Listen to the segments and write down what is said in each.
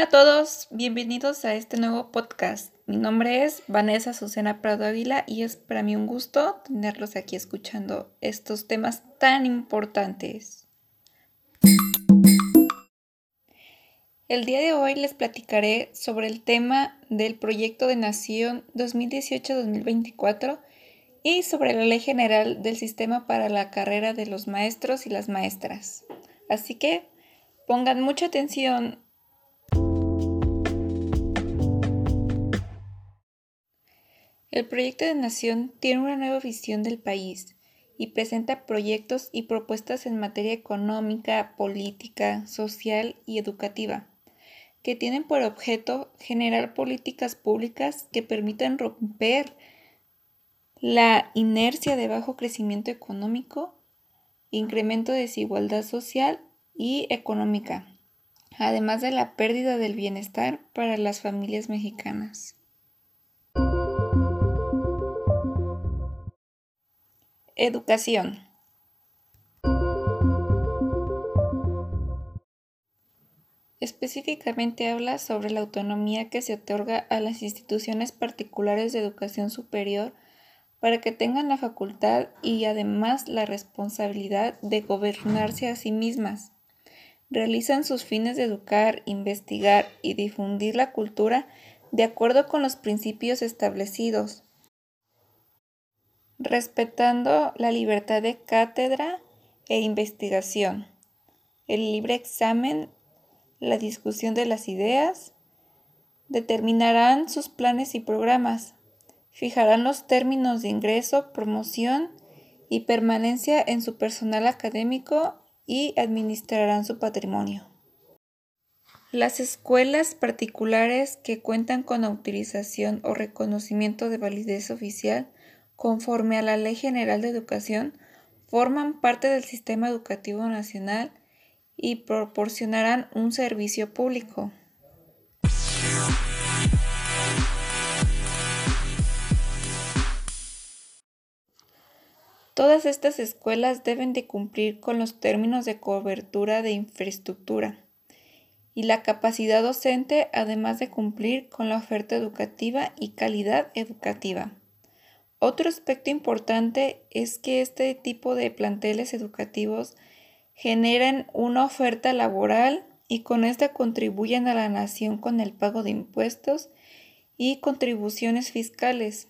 Hola a todos, bienvenidos a este nuevo podcast. Mi nombre es Vanessa Susana Prado Ávila y es para mí un gusto tenerlos aquí escuchando estos temas tan importantes. El día de hoy les platicaré sobre el tema del proyecto de Nación 2018-2024 y sobre la Ley General del Sistema para la Carrera de los Maestros y las Maestras. Así que pongan mucha atención. El proyecto de Nación tiene una nueva visión del país y presenta proyectos y propuestas en materia económica, política, social y educativa, que tienen por objeto generar políticas públicas que permitan romper la inercia de bajo crecimiento económico, incremento de desigualdad social y económica, además de la pérdida del bienestar para las familias mexicanas. Educación. Específicamente habla sobre la autonomía que se otorga a las instituciones particulares de educación superior para que tengan la facultad y además la responsabilidad de gobernarse a sí mismas. Realizan sus fines de educar, investigar y difundir la cultura de acuerdo con los principios establecidos, respetando la libertad de cátedra e investigación, el libre examen, la discusión de las ideas, determinarán sus planes y programas, fijarán los términos de ingreso, promoción y permanencia en su personal académico y administrarán su patrimonio. Las escuelas particulares que cuentan con autorización o reconocimiento de validez oficial conforme a la Ley General de Educación forman parte del sistema educativo nacional y proporcionarán un servicio público. Todas estas escuelas deben de cumplir con los términos de cobertura de infraestructura y la capacidad docente, además de cumplir con la oferta educativa y calidad educativa. Otro aspecto importante es que este tipo de planteles educativos generan una oferta laboral y con esta contribuyen a la nación con el pago de impuestos y contribuciones fiscales.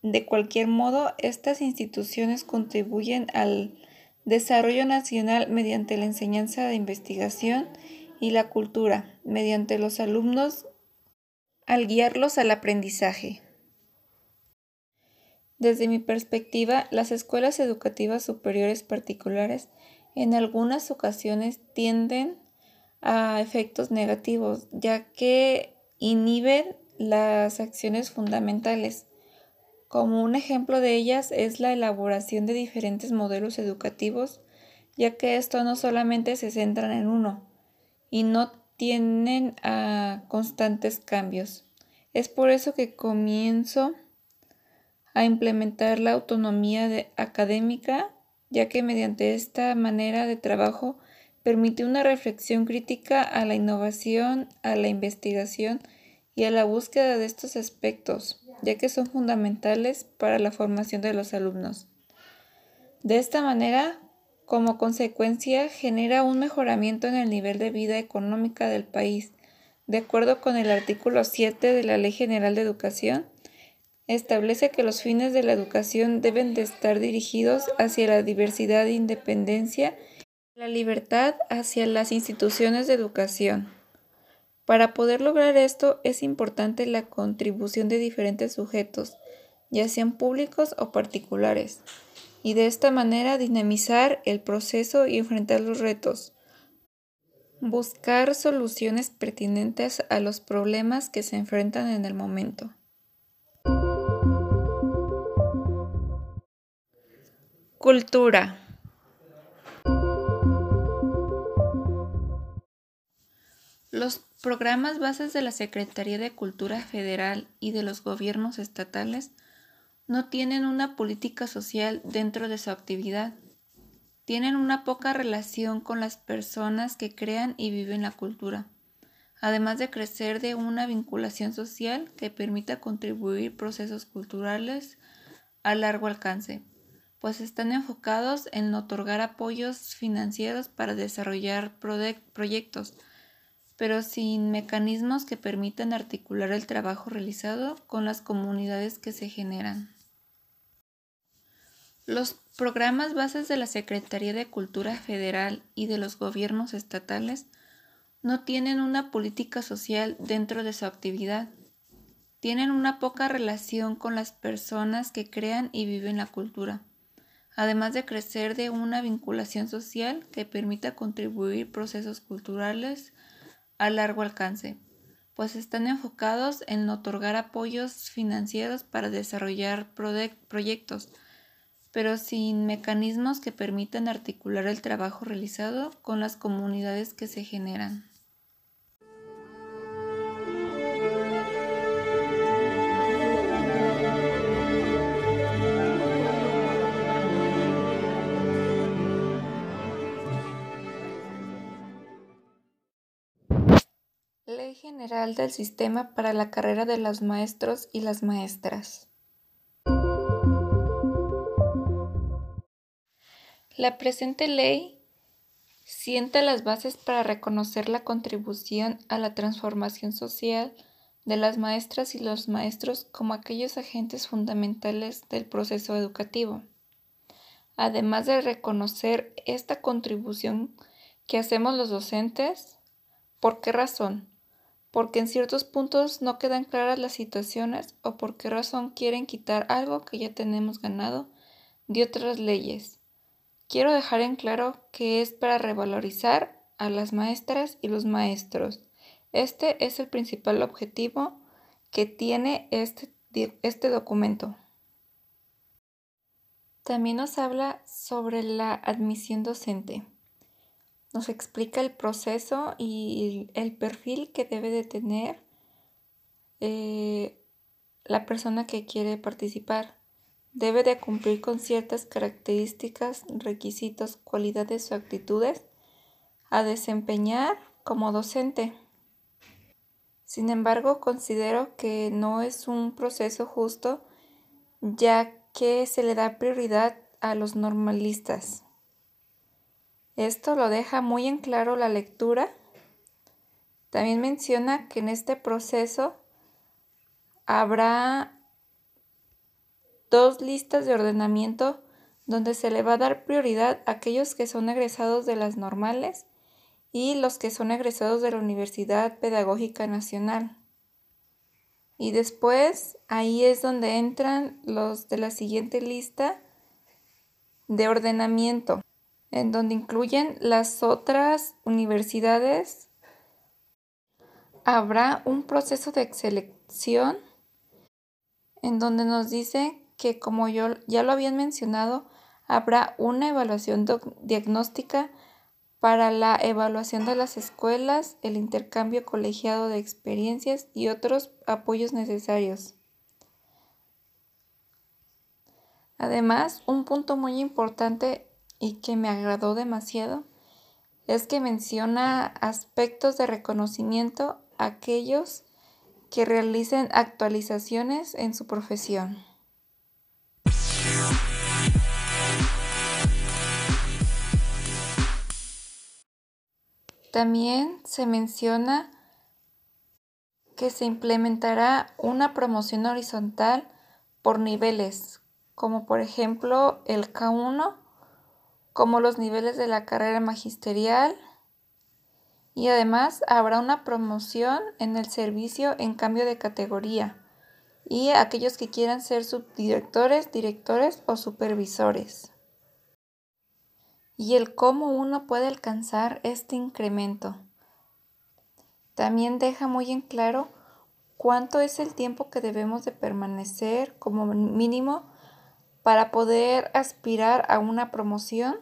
De cualquier modo, estas instituciones contribuyen al desarrollo nacional mediante la enseñanza de investigación y la cultura, mediante los alumnos al guiarlos al aprendizaje. Desde mi perspectiva, las escuelas educativas superiores particulares en algunas ocasiones tienden a efectos negativos, ya que inhiben las acciones fundamentales como un ejemplo de ellas es la elaboración de diferentes modelos educativos, ya que esto no solamente se centran en uno y no tienen a constantes cambios. Es por eso que comienzo a implementar la autonomía académica, ya que mediante esta manera de trabajo permite una reflexión crítica a la innovación, a la investigación y a la búsqueda de estos aspectos ya que son fundamentales para la formación de los alumnos. De esta manera, como consecuencia, genera un mejoramiento en el nivel de vida económica del país. De acuerdo con el artículo 7 de la Ley General de Educación, establece que los fines de la educación deben de estar dirigidos hacia la diversidad e independencia, la libertad hacia las instituciones de educación. Para poder lograr esto es importante la contribución de diferentes sujetos, ya sean públicos o particulares, y de esta manera dinamizar el proceso y enfrentar los retos. Buscar soluciones pertinentes a los problemas que se enfrentan en el momento. Cultura. Los programas bases de la Secretaría de Cultura Federal y de los gobiernos estatales no tienen una política social dentro de su actividad. Tienen una poca relación con las personas que crean y viven la cultura. además de crecer de una vinculación social que permita contribuir procesos culturales a largo alcance, pues están enfocados en otorgar apoyos financieros para desarrollar proyectos, pero sin mecanismos que permitan articular el trabajo realizado con las comunidades que se generan. Los programas bases de la Secretaría de Cultura Federal y de los gobiernos estatales no tienen una política social dentro de su actividad. Tienen una poca relación con las personas que crean y viven la cultura, además de crecer de una vinculación social que permita contribuir procesos culturales a largo alcance, pues están enfocados en otorgar apoyos financieros para desarrollar proyectos, pero sin mecanismos que permitan articular el trabajo realizado con las comunidades que se generan. Ley General del Sistema para la Carrera de los Maestros y las Maestras. La presente ley sienta las bases para reconocer la contribución a la transformación social de las maestras y los maestros como aquellos agentes fundamentales del proceso educativo. Además de reconocer esta contribución que hacemos los docentes, ¿por qué razón? Porque en ciertos puntos no quedan claras las situaciones o por qué razón quieren quitar algo que ya tenemos ganado de otras leyes Quiero dejar en claro que es para revalorizar a las maestras y los maestros. Este es el principal objetivo que tiene este, este documento. También nos habla sobre la admisión docente. Nos explica el proceso y el perfil que debe de tener eh, la persona que quiere participar. Debe de cumplir con ciertas características, requisitos, cualidades o actitudes a desempeñar como docente. Sin embargo, considero que no es un proceso justo ya que se le da prioridad a los normalistas. Esto lo deja muy en claro la lectura. También menciona que en este proceso habrá dos listas de ordenamiento donde se le va a dar prioridad a aquellos que son egresados de las normales y los que son egresados de la Universidad Pedagógica Nacional. Y después ahí es donde entran los de la siguiente lista de ordenamiento, en donde incluyen las otras universidades. Habrá un proceso de selección en donde nos dice que, como yo ya lo habían mencionado, habrá una evaluación diagnóstica para la evaluación de las escuelas, el intercambio colegiado de experiencias y otros apoyos necesarios. Además, un punto muy importante y que me agradó demasiado es que menciona aspectos de reconocimiento a aquellos que realicen actualizaciones en su profesión. También se menciona que se implementará una promoción horizontal por niveles, como por ejemplo el K1, como los niveles de la carrera magisterial, y además habrá una promoción en el servicio en cambio de categoría. Y aquellos que quieran ser subdirectores, directores o supervisores. Y el cómo uno puede alcanzar este incremento. También deja muy en claro cuánto es el tiempo que debemos de permanecer como mínimo para poder aspirar a una promoción.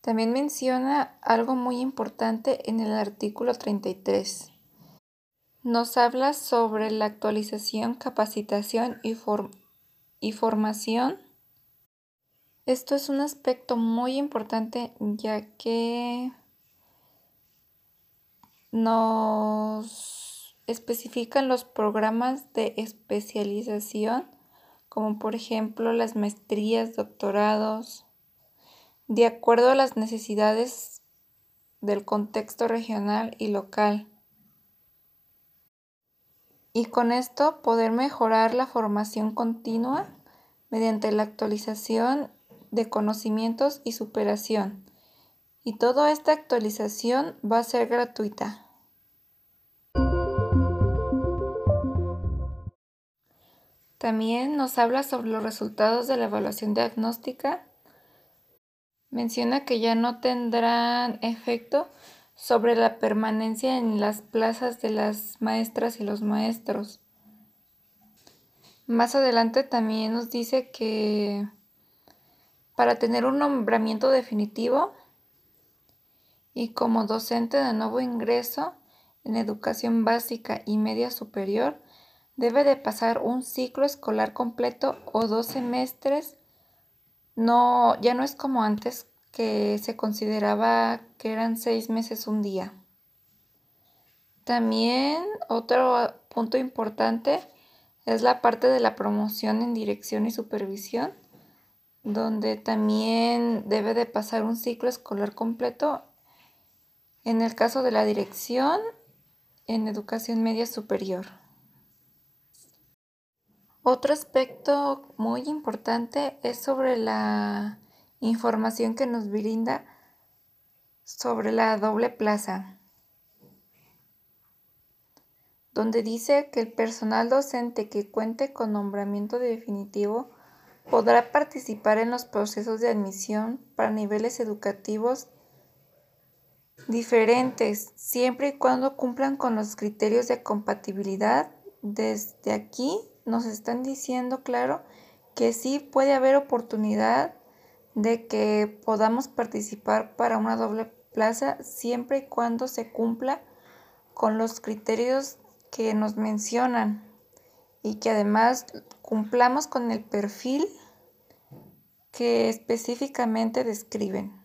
También menciona algo muy importante en el artículo 33. Nos habla sobre la actualización, capacitación y, y formación esto es un aspecto muy importante ya que nos especifican los programas de especialización, como por ejemplo las maestrías, doctorados, de acuerdo a las necesidades del contexto regional y local. Y con esto poder mejorar la formación continua mediante la actualización de conocimientos y superación. Y toda esta actualización va a ser gratuita. También nos habla sobre los resultados de la evaluación diagnóstica. Menciona que ya no tendrán efecto sobre la permanencia en las plazas de las maestras y los maestros. Más adelante también nos dice que para tener un nombramiento definitivo y como docente de nuevo ingreso en educación básica y media superior, debe de pasar un ciclo escolar completo o dos semestres. No, ya no es como antes que se consideraba que eran seis meses un día. También otro punto importante es la parte de la promoción en dirección y supervisión, donde también debe de pasar un ciclo escolar completo. En el caso de la dirección en educación media superior. Otro aspecto muy importante es sobre la información que nos brinda sobre la doble plaza, donde dice que el personal docente que cuente con nombramiento definitivo podrá participar en los procesos de admisión para niveles educativos diferentes, siempre y cuando cumplan con los criterios de compatibilidad. Desde aquí nos están diciendo, claro, que sí puede haber oportunidad de que podamos participar para una doble plaza siempre y cuando se cumpla con los criterios que nos mencionan y que además cumplamos con el perfil que específicamente describen.